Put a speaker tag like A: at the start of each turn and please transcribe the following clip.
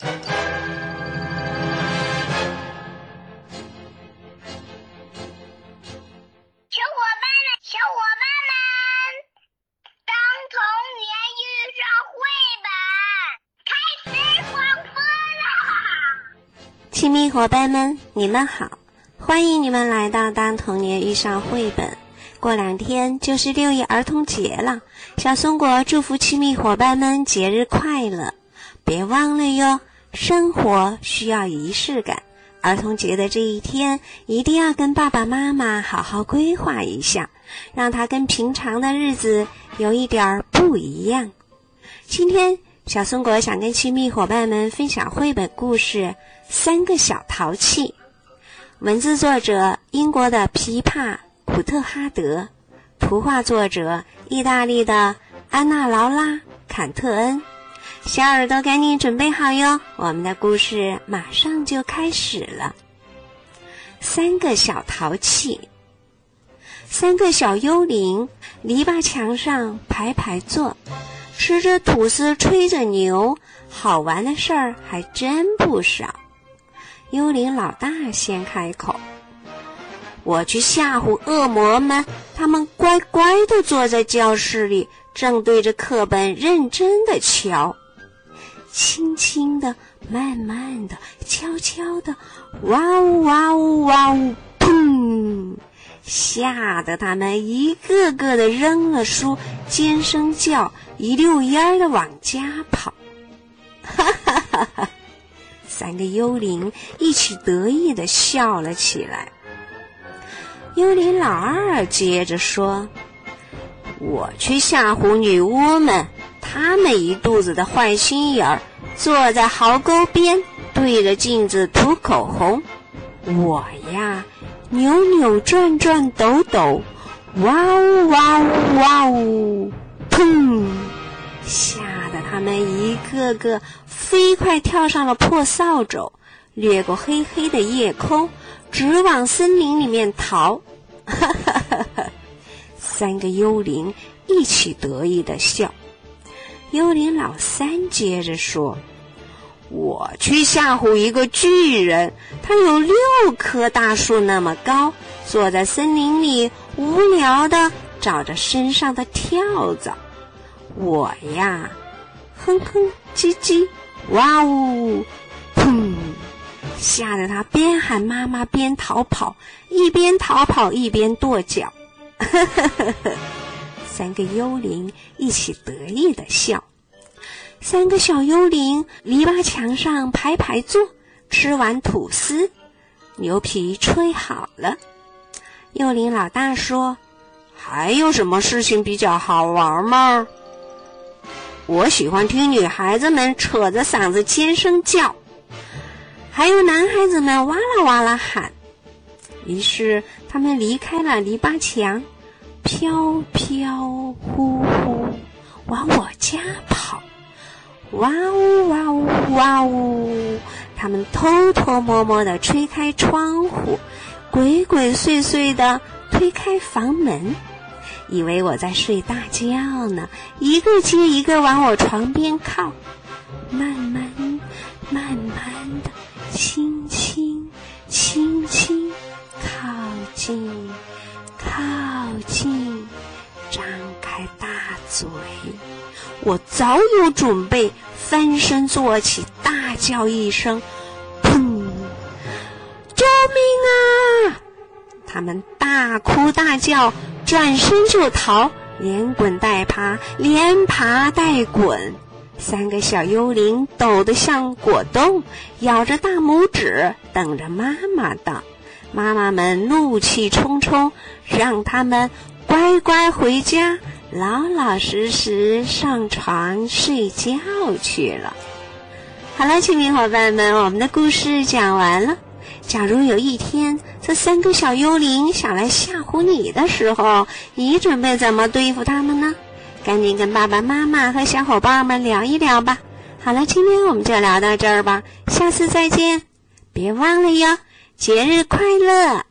A: 小伙伴们，小伙伴们，当童年遇上绘本，开始广播了
B: 亲密伙伴们，你们好，欢迎你们来到《当童年遇上绘本》。过两天就是六一儿童节了，小松果祝福亲密伙伴们节日快乐！别忘了哟，生活需要仪式感。儿童节的这一天，一定要跟爸爸妈妈好好规划一下，让它跟平常的日子有一点儿不一样。今天，小松果想跟亲密伙伴们分享绘本故事《三个小淘气》，文字作者英国的琵琶普特哈德，图画作者意大利的安娜劳拉坎特恩。小耳朵，赶紧准备好哟！我们的故事马上就开始了。三个小淘气，三个小幽灵，篱笆墙上排排坐，吃着吐司，吹着牛，好玩的事儿还真不少。幽灵老大先开口：“我去吓唬恶魔们，他们乖乖地坐在教室里，正对着课本认真地瞧。”轻轻的，慢慢的，悄悄的，哇呜哇呜哇呜，砰！吓得他们一个个的扔了书，尖声叫，一溜烟儿的往家跑。哈哈哈哈！三个幽灵一起得意的笑了起来。幽灵老二接着说：“我去吓唬女巫们。”他们一肚子的坏心眼儿，坐在壕沟边，对着镜子涂口红。我呀，扭扭转转抖抖，哇呜哇呜哇呜，砰！吓得他们一个个飞快跳上了破扫帚，掠过黑黑的夜空，直往森林里面逃。哈哈哈哈！三个幽灵一起得意的笑。幽灵老三接着说：“我去吓唬一个巨人，他有六棵大树那么高，坐在森林里无聊的找着身上的跳蚤。我呀，哼哼唧唧，哇呜，砰！吓得他边喊妈妈边逃跑，一边逃跑一边跺脚。呵呵呵呵。”三个幽灵一起得意的笑，三个小幽灵篱笆墙上排排坐，吃完吐司，牛皮吹好了。幽灵老大说：“还有什么事情比较好玩吗？”我喜欢听女孩子们扯着嗓子尖声叫，还有男孩子们哇啦哇啦喊。于是他们离开了篱笆墙。飘飘忽忽往我家跑，哇呜哇呜哇呜！他们偷偷摸摸地吹开窗户，鬼鬼祟祟地推开房门，以为我在睡大觉呢。一个接一个往我床边靠，慢慢、慢慢的，轻轻、轻轻我早有准备，翻身坐起，大叫一声：“砰！”救命啊！他们大哭大叫，转身就逃，连滚带爬，连爬带滚。三个小幽灵抖得像果冻，咬着大拇指，等着妈妈到。妈妈们怒气冲冲，让他们乖乖回家，老老实实上床睡觉去了。好了，亲密伙伴们，我们的故事讲完了。假如有一天这三个小幽灵想来吓唬你的时候，你准备怎么对付他们呢？赶紧跟爸爸妈妈和小伙伴们聊一聊吧。好了，今天我们就聊到这儿吧，下次再见，别忘了哟。节日快乐！